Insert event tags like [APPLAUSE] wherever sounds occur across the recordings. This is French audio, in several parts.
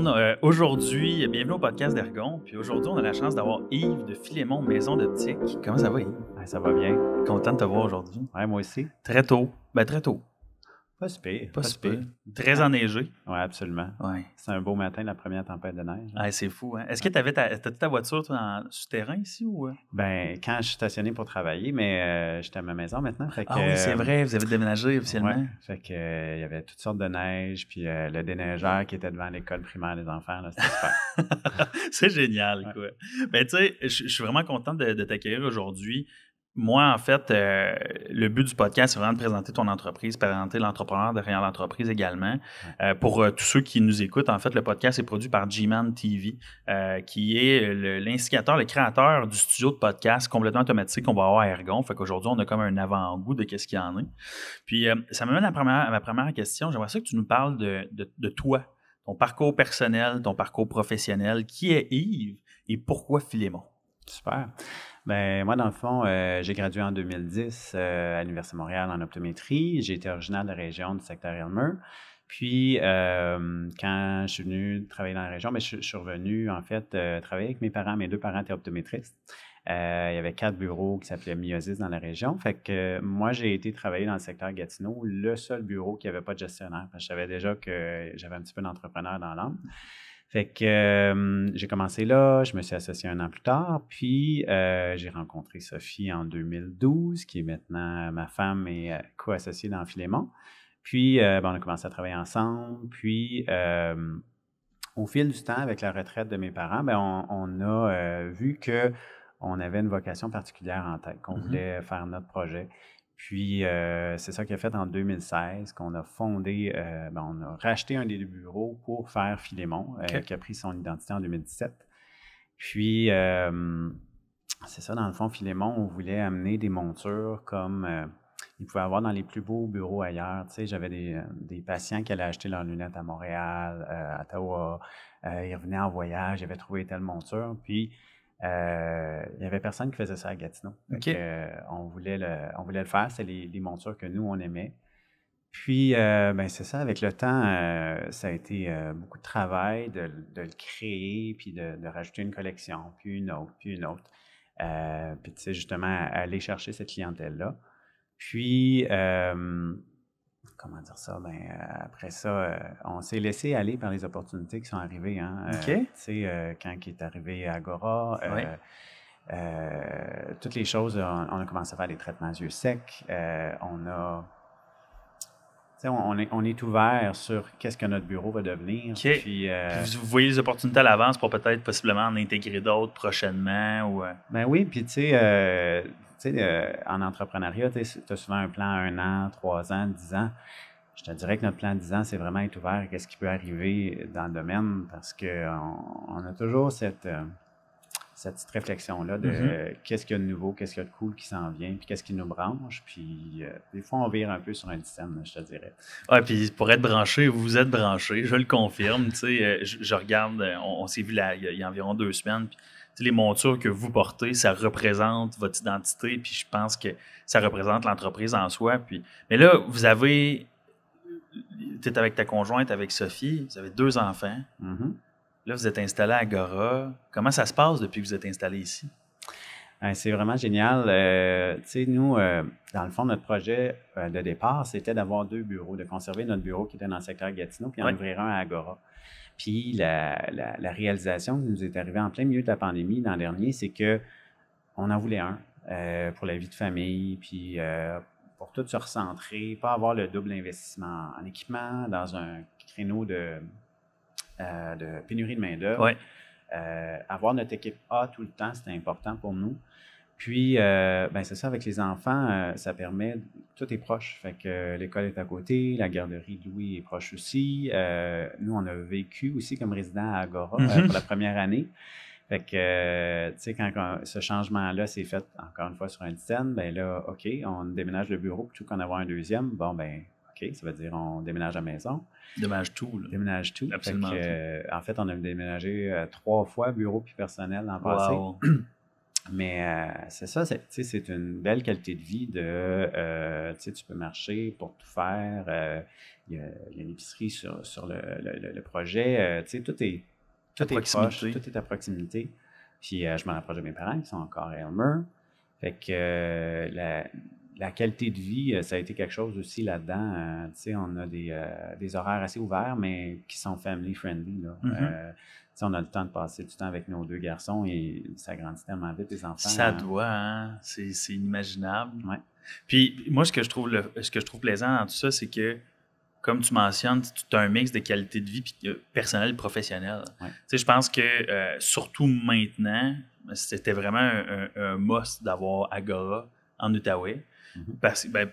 monde. Euh, aujourd'hui, bienvenue au podcast d'Ergon. Puis aujourd'hui, on a la chance d'avoir Yves de Philémon Maison d'Optique. Comment ça va, Yves? ça va bien. Content de te voir aujourd'hui. Ouais, moi aussi. Très tôt. Ben, très tôt. Pas super. Pas, super. Très enneigé. Oui, absolument. Ouais. C'est un beau matin, la première tempête de neige. Ah, c'est fou. Hein? Est-ce que tu avais ta, ta voiture toi, en souterrain ici ou? Euh? Ben, quand je suis stationné pour travailler, mais euh, j'étais à ma maison maintenant. Fait ah oui, c'est vrai, vous avez déménagé officiellement. Ouais, fait que euh, il y avait toutes sortes de neige, puis le déneigeur qui était devant l'école primaire des enfants, c'était super. [LAUGHS] c'est génial, quoi. Ben, tu sais, je suis vraiment content de, de t'accueillir aujourd'hui moi, en fait, euh, le but du podcast, c'est vraiment de présenter ton entreprise, présenter l'entrepreneur derrière l'entreprise également. Euh, pour euh, tous ceux qui nous écoutent, en fait, le podcast est produit par G-Man TV, qui est l'instigateur, le, créateur du studio de podcast complètement automatique qu'on va avoir à Ergon. Fait qu'aujourd'hui, on a comme un avant-goût de qu'est-ce qu'il y en a. Puis, ça m'amène à, à, ma première question. J'aimerais ça que tu nous parles de, de toi, ton parcours personnel, ton parcours professionnel. Qui est Yves et pourquoi Philémon? Super. Ben, moi, dans le fond, euh, j'ai gradué en 2010 euh, à l'Université de Montréal en optométrie. J'ai été originaire de la région du secteur Elmer. Puis, euh, quand je suis venu travailler dans la région, ben, je, suis revenu, en fait, travailler avec mes parents. Mes deux parents étaient optométristes. il y avait quatre bureaux qui s'appelaient Miosis dans la région. Fait que moi, j'ai été travailler dans le secteur Gatineau, le seul bureau qui n'avait pas de gestionnaire. je savais déjà que j'avais un petit peu d'entrepreneur dans l'âme. Fait que euh, j'ai commencé là, je me suis associé un an plus tard, puis euh, j'ai rencontré Sophie en 2012, qui est maintenant ma femme et euh, co-associée dans Philémon. Puis ben, on a commencé à travailler ensemble, puis au fil du temps, avec la retraite de mes parents, ben, on, a vu que on avait une vocation particulière en tête, qu'on mm-hmm. voulait faire notre projet. Puis, euh, c'est ça qui a fait en 2016 qu'on a fondé, euh, ben, on a racheté un des deux bureaux pour faire Philémon, euh, qui a pris son identité en 2017. Puis, c'est ça, dans le fond, Philémon, on voulait amener des montures comme il pouvait avoir dans les plus beaux bureaux ailleurs. Tu sais, j'avais des, des, patients qui allaient acheter leurs lunettes à Montréal, à Ottawa. ils revenaient en voyage, ils avaient trouvé telle monture. Puis, euh, il n'y avait personne qui faisait ça à Gatineau. Euh, on, voulait le, on voulait le faire. C'est les, montures que nous, on aimait. Puis, euh, ben, c'est ça, avec le temps, ça a été beaucoup de travail de, le créer, puis de, rajouter une collection, puis une autre, puis une autre. puis, tu sais, justement, aller chercher cette clientèle-là. Puis, comment dire ça? Ben, euh, après ça, euh, on s'est laissé aller par les opportunités qui sont arrivées. Hein? Euh, tu sais, quand il est arrivé à Agora, toutes les choses, on, a commencé à faire des traitements yeux secs. on a. On est, on est ouvert sur qu'est-ce que notre bureau va devenir. Puis, vous voyez les opportunités à l'avance pour peut-être possiblement en intégrer d'autres prochainement? Ou, Ben oui, puis tu sais, sais, euh, en entrepreneuriat, tu as souvent un plan un an, trois ans, dix ans. Je te dirais que notre plan 10 ans, c'est vraiment être ouvert à ce qui peut arriver dans le domaine parce qu'on on a toujours cette, euh, cette petite réflexion-là de mm-hmm. qu'est-ce qu'il y a de nouveau, qu'est-ce qu'il y a de cool qui s'en vient, puis qu'est-ce qui nous branche. Puis euh, des fois, on vire un peu sur un système, je te dirais. Oui, puis pour être branché, vous êtes branché, je le confirme. Tu sais, je, regarde, on, s'est vu là, il y, a, environ deux semaines, puis les montures que vous portez, ça représente votre identité, puis je pense que ça représente l'entreprise en soi. Puis, mais là, vous avez, tu es avec ta conjointe, avec Sophie, vous avez deux enfants. Mm-hmm. Là, vous êtes installé à Agora. Comment ça se passe depuis que vous êtes installé ici? c'est vraiment génial. Euh, tu sais, nous, euh, dans le fond, notre projet euh, de départ, c'était d'avoir deux bureaux, de conserver notre bureau qui était dans le secteur Gatineau, puis en ouvrir un à Agora. Puis la, réalisation qui nous est arrivée en plein milieu de la pandémie l'an dernier, c'est que on en voulait un euh, pour la vie de famille, puis euh, pour tout se recentrer, pas avoir le double investissement en équipement dans un créneau de, euh, de pénurie de main-d'œuvre. avoir notre équipe A tout le temps, c'était important pour nous. Puis, euh, ben c'est ça, avec les enfants, euh, ça permet, tout est proche. Fait que euh, l'école est à côté, la garderie de Louis est proche aussi. nous, on a vécu aussi comme résident à Agora mm-hmm. pour la première année. Fait que, tu sais, quand, ce changement-là s'est fait, encore une fois, sur un dizaine, ben là, OK, on déménage le bureau plutôt qu'en avoir un deuxième. Bon, ben OK, ça veut dire on déménage la maison. Déménage tout. Là. Déménage tout. Absolument. en fait, on a déménagé trois fois, bureau puis personnel l'an passé. [CLEARS THROAT] Mais euh, c'est ça, c'est une belle qualité de vie de, euh, tu peux marcher pour tout faire. Euh, il y, a, une épicerie sur, sur le, le, projet. tu sais, tout est, tout est proche, tout est à proximité. Puis je me rapproche de mes parents qui sont encore à Elmer. Fait que la, la, qualité de vie, ça a été quelque chose aussi là-dedans. tu sais, on a des, des, horaires assez ouverts, mais qui sont family friendly. Là. On a le temps de passer du temps avec nos deux garçons et ça grandit tellement vite, les enfants. Ça hein. doit, hein? C'est, inimaginable. Puis moi, ce que, je trouve ce que je trouve plaisant dans tout ça, c'est que, comme tu mentionnes, tu as un mix de qualité de vie puis, personnelle et professionnelle. Je pense que, euh, surtout maintenant, c'était vraiment un, un must d'avoir Agora en Outaouais. Mhm. Parce que, ben,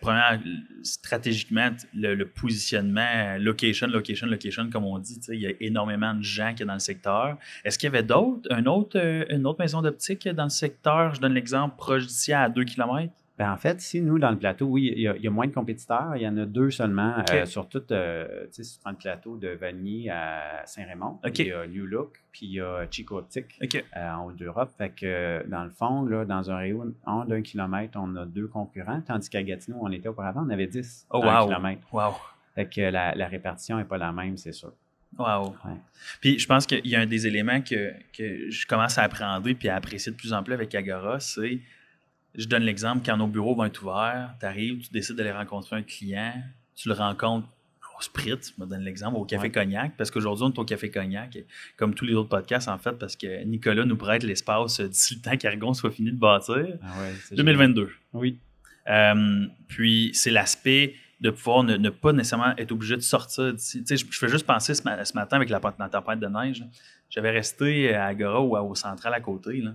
stratégiquement, le, positionnement, location, location, location, comme on dit, il y a énormément de gens qui sont dans le secteur. Est-ce qu'il y avait d'autres, un autre, euh, une autre maison d'optique dans le secteur? Je donne l'exemple proche d'ici à 2 km. Ben, en fait, si nous, dans le plateau, oui, il y, a, moins de compétiteurs. Il y en a deux seulement euh, sur tout euh, le plateau de Vanier à Saint-Raymond. Il y a New Look, puis il y a Chico Optique euh, en haut d'Europe. Fait que, dans le fond, là, dans un rayon d'un kilomètre, on a deux concurrents, tandis qu'à Gatineau, on était auparavant, on avait dix oh, wow. kilomètre. Wow. Fait que la, répartition n'est pas la même, c'est sûr. Wow. Puis je pense qu'il y a un des éléments que, que je commence à apprendre puis à apprécier de plus en plus avec Agora, c'est je donne l'exemple, quand nos bureaux vont être ouverts, tu arrives, tu décides d'aller rencontrer un client, tu le rencontres au Spritz, je me donne l'exemple, au Café Cognac, parce qu'aujourd'hui, on est au Café Cognac, comme tous les autres podcasts, en fait, parce que Nicolas nous prête l'espace d'ici le temps qu'Argon soit fini de bâtir. 2022. Ah oui. Euh, puis, c'est l'aspect de pouvoir ne, pas nécessairement être obligé de sortir d'ici. Tu sais, je, fais juste penser ce, matin avec la, tempête de neige, j'avais resté à Agora ou au central à côté. Là.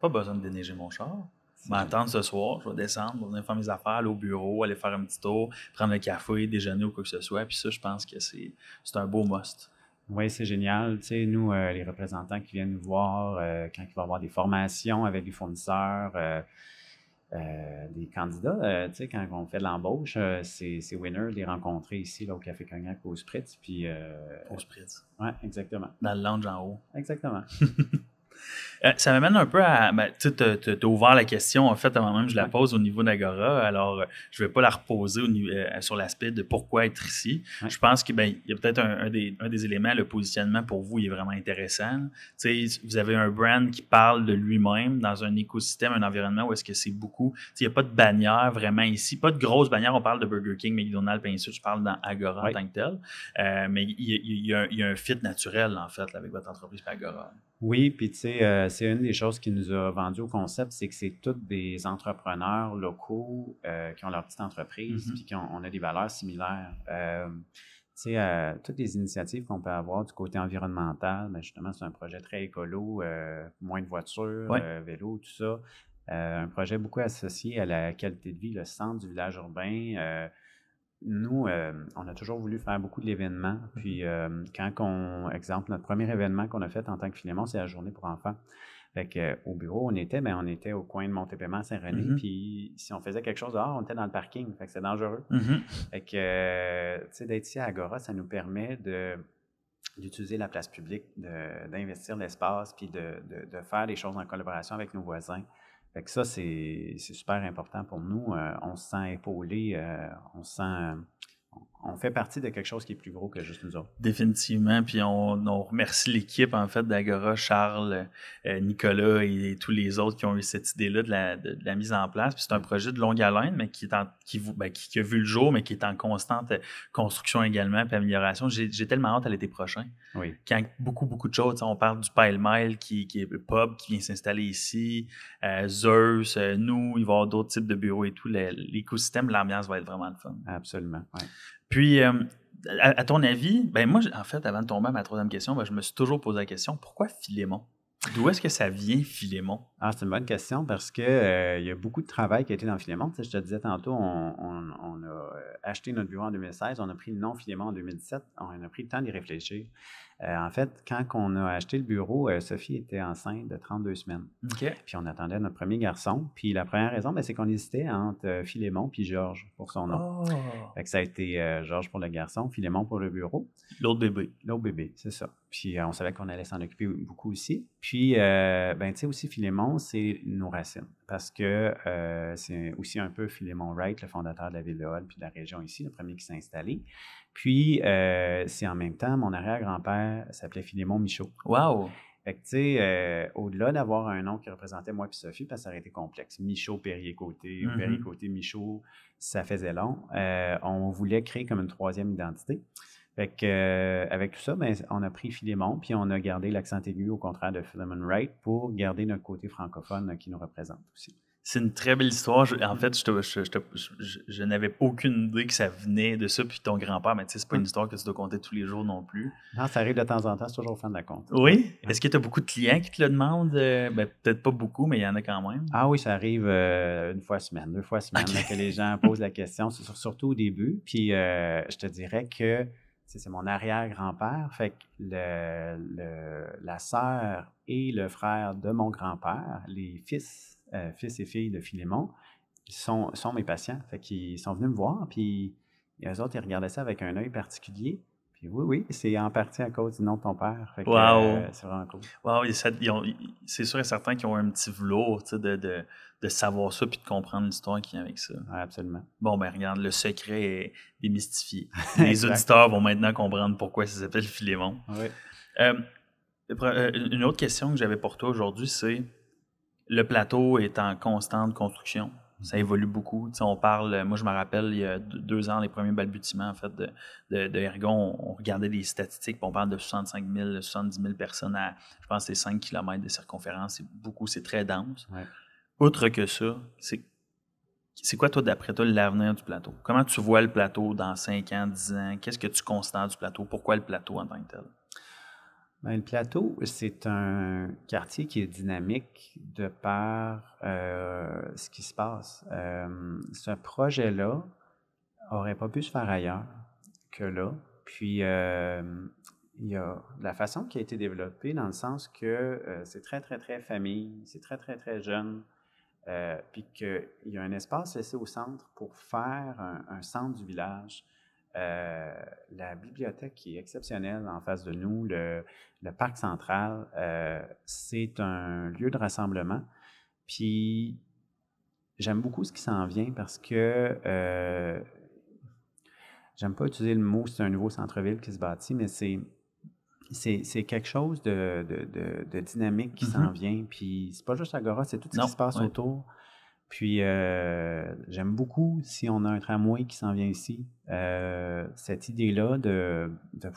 Pas besoin de déneiger mon char m'attendre ce soir, je vais descendre, je vais venir faire mes affaires, aller au bureau, aller faire un petit tour, prendre le café, déjeuner ou quoi que ce soit. Puis ça, je pense que c'est un beau must. Oui, c'est génial. Tu sais, nous, euh, les représentants qui viennent nous voir, euh, quand il va y avoir des formations avec des fournisseurs, euh, des candidats, tu sais, quand on fait de l'embauche, c'est winner de les rencontrer ici, là, au Café Cognac, au Spritz. Puis, au Spritz. Oui, exactement. Dans le lounge en haut. Exactement. [LAUGHS] Euh, ça m'amène un peu à. Ben, tu as ouvert la question, en fait, avant même je la pose au niveau d'Agora. Alors, euh, je ne vais pas la reposer euh, sur l'aspect de pourquoi être ici. Je pense qu'il ben, y a peut-être un, des, éléments, le positionnement pour vous, il est vraiment intéressant. vous avez un brand qui parle de lui-même dans un écosystème, un environnement où est-ce que c'est beaucoup. Il n'y a pas de bannière vraiment ici, pas de grosse bannière. On parle de Burger King, McDonald's, bien sûr, je parle dans Agora en tant que tel. mais il y, a, un fit naturel, en fait, avec votre entreprise Agora. Oui, puis tu sais, euh, c'est une des choses qui nous a vendu au concept, c'est que c'est tous des entrepreneurs locaux euh, qui ont leur petite entreprise, mm-hmm. puis qui ont, on a des valeurs similaires. Euh, tu sais, toutes les initiatives qu'on peut avoir du côté environnemental, ben justement, c'est un projet très écolo, moins de voitures, vélos, tout ça. un projet beaucoup associé à la qualité de vie, le centre du village urbain nous, euh, on a toujours voulu faire beaucoup d'événements. Mm-hmm. Puis, euh, quand on, exemple, notre premier événement qu'on a fait en tant que Philémon, c'est la journée pour enfants. Fait que, euh, au bureau, on était, ben, on était au coin de Montépément, Saint-René. Mm-hmm. Puis, si on faisait quelque chose dehors, on était dans le parking. Fait que c'est dangereux. Mm-hmm. Fait que, tu sais, d'être ici à Agora, ça nous permet de d'utiliser la place publique, d'investir l'espace, puis de, de, faire des choses en collaboration avec nos voisins. Fait que ça, c'est super important pour nous. Euh, on se sent épaulé, euh, on se sent on fait partie de quelque chose qui est plus gros que juste nous autres. Définitivement. Puis on, remercie l'équipe, en fait, d'Agora, Charles, euh, Nicolas et, tous les autres qui ont eu cette idée-là de la, mise en place. Puis c'est un projet de longue haleine, mais qui, est qui, ben, qui, a vu le jour, mais qui est en constante construction également, puis amélioration. J'ai tellement hâte à l'été prochain. Oui. Quand beaucoup, beaucoup de choses. On parle du Pile Mile qui, qui est pub, qui vient s'installer ici, euh, Zeus, euh, nous, il va y avoir d'autres types de bureaux et tout. L'écosystème, l'ambiance va être vraiment le fun. Absolument. Ouais. Puis, euh, à, ton avis, ben moi, en fait, avant de tomber à ma troisième question, ben, je me suis toujours posé la question pourquoi Philémon? D'où est-ce que ça vient, Philémon? Ah, C'est une bonne question parce qu'il euh, il y a beaucoup de travail qui a été dans Philémon. je te disais tantôt, on, a euh, acheté notre bureau en 2016, on a pris le nom Philémon en 2017, on a pris le temps d'y réfléchir. Euh, en fait, quand on a acheté le bureau, euh, Sophie était enceinte de 32 semaines. Puis on attendait notre premier garçon. Puis la première raison, ben, c'est qu'on hésitait entre euh, Philémon puis Georges pour son nom. Oh. ça a été Georges pour le garçon, Philémon pour le bureau. L'autre bébé. L'autre bébé, c'est ça. puis on savait qu'on allait s'en occuper beaucoup aussi. Puis, ben, tu sais, aussi, Philémon, c'est nos racines. Parce que c'est aussi un peu Philémon Wright, le fondateur de la ville de Hall, puis de la région ici, le premier qui s'est installé. Puis, c'est en même temps, mon arrière-grand-père s'appelait Philémon Michaud. Wow! Fait que, tu sais, euh, au-delà d'avoir un nom qui représentait moi et Sophie, parce que ça aurait été complexe, Michaud, Perrier-Côté, ou mm-hmm. Perrier-Côté, Michaud, ça faisait long. Euh, on voulait créer comme une troisième identité. Fait que, euh, avec tout ça, ben, on a pris Philémon, puis on a gardé l'accent aigu au contraire de Philemon Wright pour garder notre côté francophone qui nous représente aussi. C'est une très belle histoire. en fait, je, n'avais aucune idée que ça venait de ça, puis ton grand-père, mais tu sais, c'est pas une histoire que tu dois compter tous les jours non plus. Non, ça arrive de temps en temps, c'est toujours fan de la compte. Oui? Est-ce que tu as beaucoup de clients qui te le demandent? Euh, ben, peut-être pas beaucoup, mais il y en a quand même. Ah oui, ça arrive euh, une fois semaine, deux fois semaine, que les gens posent la question, surtout au début. Puis euh, je te dirais que c'est mon arrière-grand-père, fait que la sœur et le frère de mon grand-père, les fils euh, fils et filles de Philémon, sont, sont mes patients. Fait sont venus me voir, puis eux autres, ils regardaient ça avec un œil particulier. Puis oui, oui, c'est en partie à cause du nom de ton père. Fait euh, c'est vraiment cool. Wow, c'est sûr et certain qu'ils ont un petit velours de, de, de, savoir ça puis de comprendre l'histoire qui vient avec ça. absolument. Bon, ben regarde, le secret est démystifié. [LAUGHS] Les auditeurs vont maintenant comprendre pourquoi ça s'appelle Philémon. Oui. Euh, une autre question que j'avais pour toi aujourd'hui, c'est le plateau est en constante construction. Ça évolue beaucoup. on parle, moi je me rappelle, il y a deux ans, les premiers balbutiements en fait, de, de, Ergon, on, regardait des statistiques, on parle de 65 000, 70 000 personnes à, je pense, c'est 5 km de circonférence. C'est beaucoup, c'est très dense. Outre que ça, c'est c'est quoi, toi, d'après toi, l'avenir du plateau? Comment tu vois le plateau dans 5 ans, 10 ans? Qu'est-ce que tu constates du plateau? Pourquoi le plateau en tant que tel? Ben, le plateau, c'est un quartier qui est dynamique de par euh, ce qui se passe. Euh, ce projet-là n'aurait pas pu se faire ailleurs que là. Puis, euh, il y a la façon qui a été développée dans le sens que c'est très, très, très famille, c'est très, très, très jeune. puis qu'il y a un espace laissé au centre pour faire un centre du village. Euh, la bibliothèque qui est exceptionnelle en face de nous, le, parc central, euh, c'est un lieu de rassemblement. Puis j'aime beaucoup ce qui s'en vient parce que euh, j'aime pas utiliser le mot c'est un nouveau centre-ville qui se bâtit, mais c'est c'est quelque chose de, dynamique qui s'en mm-hmm. vient. Puis c'est pas juste Agora, c'est tout ce qui se passe autour. Puis, euh, j'aime beaucoup, si on a un tramway qui s'en vient ici, euh, cette idée-là de,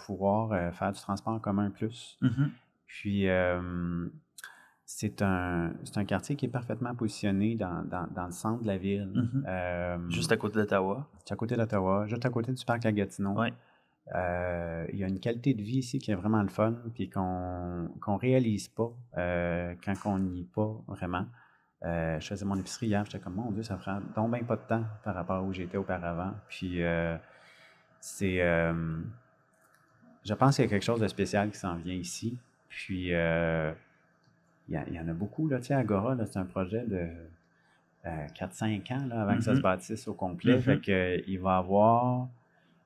pouvoir euh, faire du transport en commun plus. Mm-hmm. Puis, c'est un, un quartier qui est parfaitement positionné dans, le centre de la ville. Mm-hmm. juste à côté d'Ottawa. Juste à côté d'Ottawa, juste à côté du parc La Gatineau. Ouais. il y a une qualité de vie ici qui est vraiment le fun, puis qu'on ne réalise pas quand on n'y est pas vraiment. Euh, je faisais mon épicerie hier, j'étais comme, mon Dieu, ça prend donc bien pas de temps par rapport à où j'étais auparavant. Puis, euh, c'est. Euh, je pense qu'il y a quelque chose de spécial qui s'en vient ici. Puis, il y, en a beaucoup, là. Tu sais, Agora, c'est un projet de 4-5 ans là, avant que ça se mm-hmm. bâtisse au complet. Fait mm-hmm. qu'il va avoir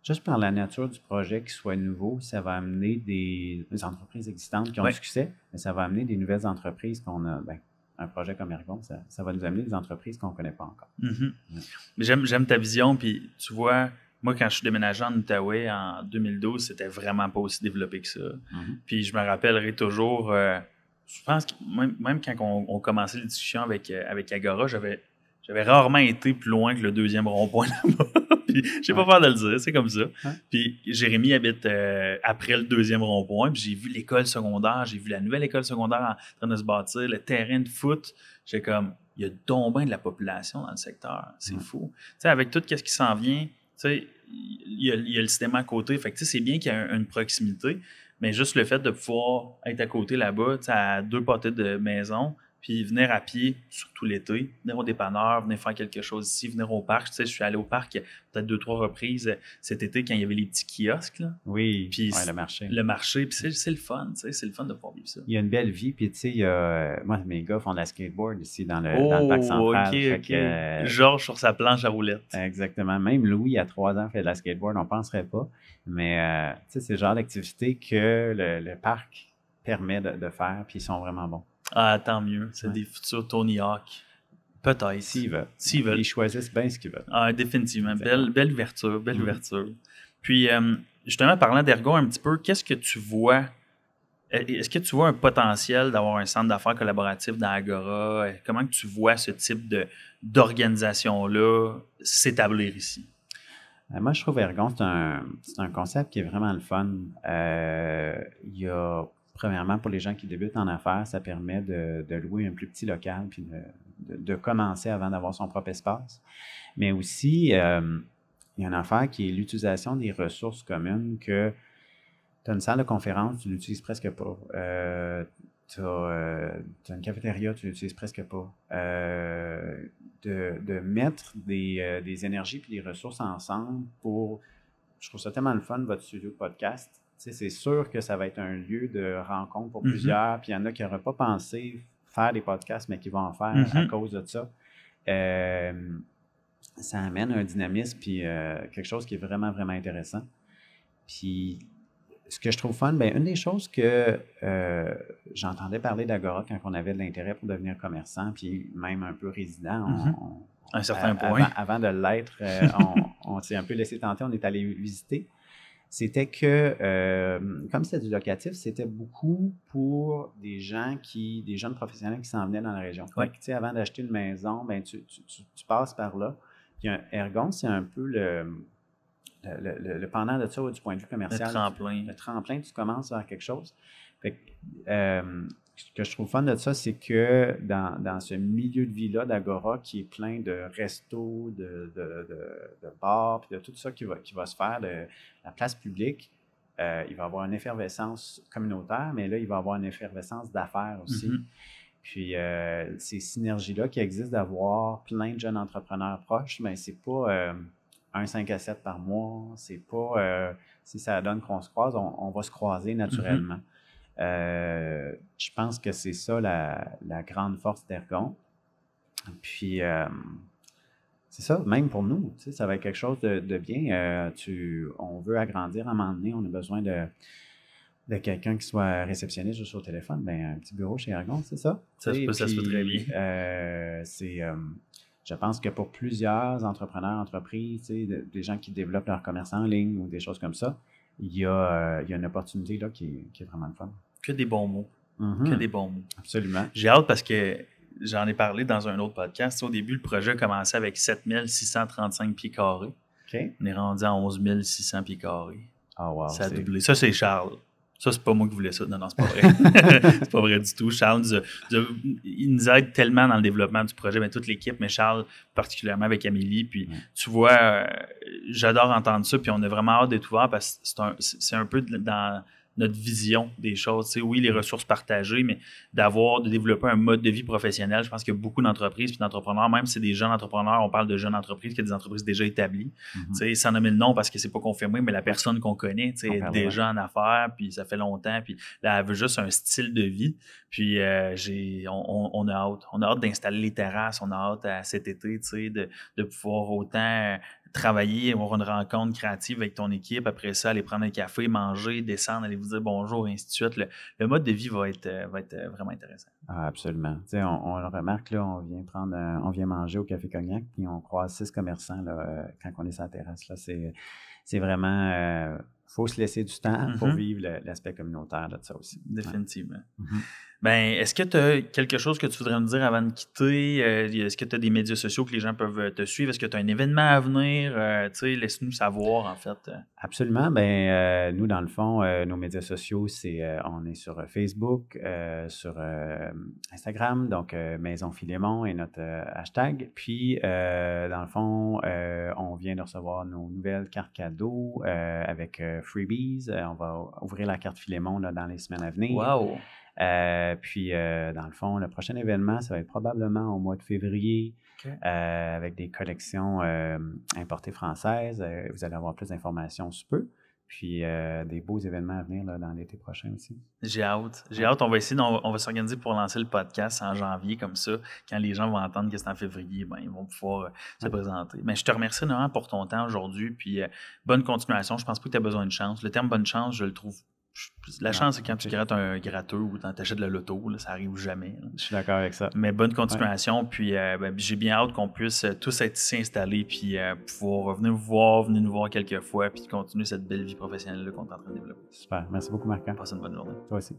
juste par la nature du projet qui soit nouveau, ça va amener des, entreprises existantes qui ont du succès, mais ça va amener des nouvelles entreprises qu'on a, ben, un projet comme Ergon, ça, va nous amener des entreprises qu'on ne connaît pas encore. Mm-hmm. J'aime ta vision, puis tu vois, moi, quand je suis déménagé en Outaouais en 2012, c'était vraiment pas aussi développé que ça. Mm-hmm. Puis je me rappellerai toujours, euh, je pense que même, quand on, commençait les discussions avec, euh, avec Agora, j'avais rarement été plus loin que le deuxième rond-point là-bas. [LAUGHS] puis j'ai pas peur de le dire, c'est comme ça. Puis Jérémy habite euh, après le deuxième rond-point, puis j'ai vu l'école secondaire, j'ai vu la nouvelle école secondaire en train de se bâtir, le terrain de foot. J'ai comme, il y a donc bien de la population dans le secteur, c'est fou. Tu sais, avec tout ce qui s'en vient, tu sais, il y, a, le cinéma à côté, fait que c'est bien qu'il y ait une proximité, mais juste le fait de pouvoir être à côté là-bas, à deux pâtés de maison, puis venir à pied, surtout l'été, venir au dépanneur, venir faire quelque chose ici, venir au parc. Tu sais, je suis allé au parc peut-être deux, trois reprises cet été quand il y avait les petits kiosques. Là. Oui, Puis ouais, le marché. Le marché, puis c'est, c'est le fun, tu sais, c'est le fun de pouvoir vivre ça. Il y a une belle vie, puis tu sais, il y a, moi, mes gars font de la skateboard ici dans le, dans le parc central. ok, Fait ok. que, euh, Georges sur sa planche à roulettes. Exactement. Même Louis, à trois ans, fait de la skateboard, on ne penserait pas. Mais euh, tu sais, c'est le genre d'activité que le, le parc permet de, de faire, puis ils sont vraiment bons. Ah, tant mieux. C'est Ouais. des futurs Tony Hawk. Peut-être. S'ils veulent. S'ils veulent. Ils choisissent bien ce qu'ils veulent. Ah, définitivement. Belle, belle ouverture, belle ouverture. Puis, euh, justement, parlant d'Ergon un petit peu, qu'est-ce que tu vois? Euh, Est-ce que tu vois un potentiel d'avoir un centre d'affaires collaboratif dans Agora? Comment que tu vois ce type de, d'organisation-là s'établir ici? Euh, Moi, je trouve Ergon, c'est un, c'est un concept qui est vraiment le fun. Euh, il y a, premièrement, pour les gens qui débutent en affaires, ça permet de, louer un plus petit local puis de, commencer avant d'avoir son propre espace. Mais aussi, euh, il y a une affaire qui est l'utilisation des ressources communes que tu as une salle de conférence, tu l'utilises presque pas. Euh, tu as, une cafétéria, tu l'utilises presque pas. Euh, de, mettre des, euh, énergies et des ressources ensemble pour. Je trouve ça tellement le fun, votre studio podcast. C'est sûr que ça va être un lieu de rencontre pour Mhm. plusieurs, puis il y en a qui n'auraient pas pensé faire des podcasts, mais qui vont en faire à cause de ça. Euh, ça amène un dynamisme puis euh, quelque chose qui est vraiment, vraiment intéressant. Puis, ce que je trouve fun, ben, une des choses que euh, j'entendais parler d'Agora quand on avait de l'intérêt pour devenir commerçant, puis même un peu résident, on- Mhm. on- À un certain point. Avant, avant de l'être, euh, on, on s'est un peu laissé tenter, on est allé visiter. C'était que, euh, comme c'était du locatif, c'était beaucoup pour des gens qui, des jeunes professionnels qui s'en venaient dans la région. Ouais. tu sais, avant d'acheter une maison, ben, tu, tu- tu- tu passes par là. Puis un Ergon, c'est un peu le, le, le- le pendant de ça du point de vue Le commercial tremplin. le tremplin, tu commences vers quelque chose. Fait que, euh, que je trouve fun de ça, c'est que dans, dans ce milieu de vie-là d'Agora, qui est plein de restos, de, de, de, de bars, puis de tout ça qui va, qui va se faire, de la place publique, euh, il va y avoir une effervescence communautaire, mais là, il va y avoir une effervescence d'affaires aussi. Mhm. Puis euh, ces synergies-là qui existent d'avoir plein de jeunes entrepreneurs proches, mais c'est pas euh, un 5 à 7 par mois, c'est pas euh, si ça donne qu'on se croise, on, on va se croiser naturellement. Euh, je pense que c'est ça la, la grande force d'Ergon. Puis euh, c'est ça, même pour nous, tu sais, ça va être quelque chose de, de bien. Euh, tu, on veut agrandir à un moment donné, on a besoin de, de quelqu'un qui soit réceptionniste juste au téléphone, ben, un petit bureau chez Ergon, c'est ça? Ça se peut, ça se peut puis, très bien. c'est, je pense que pour plusieurs entrepreneurs, entreprises, des gens qui développent leur commerce en ligne ou des choses comme ça, il y a, euh, il y a une opportunité là qui, est- qui est vraiment le fun. Que des bons mots. Mhm, Que des bons mots. Absolument. J'ai hâte parce que j'en ai parlé dans un autre podcast. Au début, le projet a commencé avec 7635 pieds carrés. On est rendu à 11 600 pieds carrés. Ah, wow. ça a doublé. Ça, c'est Charles. Ça, c'est pas moi qui voulais ça. Non, non, c'est pas vrai. [LAUGHS] c'est pas vrai du tout. Charles, nous a- nous a- il nous aide tellement dans le développement du projet, mais toute l'équipe, mais Charles particulièrement avec Amélie. Puis Ouais. tu vois, euh, j'adore entendre ça. Puis on a vraiment hâte d'être ouvert parce que c'est un, un peu dans notre vision des choses. Tu sais, oui, les ressources partagées, mais d'avoir, de développer un mode de vie professionnel. Je pense qu'il y a beaucoup d'entreprises et d'entrepreneurs, même si c'est des jeunes entrepreneurs, on parle de jeunes entreprises, qui des entreprises déjà établies. Mhm. Tu sais, sans nommer le nom parce que c'est pas confirmé, mais la personne qu'on connaît, tu sais, est déjà en affaires, puis ça fait longtemps, puis là, elle veut juste un style de vie. Puis euh, j'ai, on, on- on a hâte. On a hâte d'installer les terrasses, on a hâte à cet été, tu sais, de, de pouvoir autant travailler, avoir une rencontre créative avec ton équipe, après ça, aller prendre un café, manger, descendre, aller vous dire bonjour, ainsi de suite. Le, mode de vie va être, euh, va être euh, vraiment intéressant. Ah, absolument. On, on le remarque, là, on vient prendre, un- on vient manger au Café Cognac, puis on croise six commerçants là, euh, quand on est sur la terrasse. C'est, c'est vraiment, euh, faut se laisser du temps pour Mhm. vivre l'aspect communautaire de ça aussi. Définitivement. Mhm. Ben, est-ce que tu as quelque chose que tu voudrais nous dire avant de quitter? Euh, est-ce que tu as des médias sociaux que les gens peuvent euh, te suivre? Est-ce que tu as un événement à venir? Euh, tu sais, laisse-nous savoir, en fait. Absolument. Ben, euh, nous, dans le fond, nos médias sociaux, c'est, on est sur Facebook, sur Instagram, donc Maison Philémon est notre hashtag. Puis, dans le fond, on vient de recevoir nos nouvelles cartes cadeaux avec freebies. Euh, on va ouvrir la carte Philémon là, dans les semaines à venir. Wow! Euh, puis, euh, dans le fond, le prochain événement, ça va être probablement au mois de février euh, avec des collections importées françaises. vous allez avoir plus d'informations sous peu. Puis des beaux événements à venir là, dans l'été prochain aussi. J'ai hâte. J'ai hâte. On va essayer, on, va s'organiser pour lancer le podcast en janvier, comme ça. Quand les gens vont entendre que c'est en février, ben, ils vont pouvoir se présenter. Mais je te remercie énormément pour ton temps aujourd'hui. Puis bonne continuation. Je pense pas que tu as besoin de chance. Le terme bonne chance, je le trouve la chance, c'est quand tu grattes un gratteux ou tu achètes le loto, ça arrive jamais. Je suis d'accord avec ça. Mais bonne continuation. Puis euh, ben, j'ai bien hâte qu'on puisse euh, tous être ici installés, puis euh, pouvoir venir vous voir, venir nous voir quelques fois, puis continuer cette belle vie professionnelle qu'on est en train de développer. Super. Merci beaucoup, Marc. Passe une bonne journée. Toi aussi.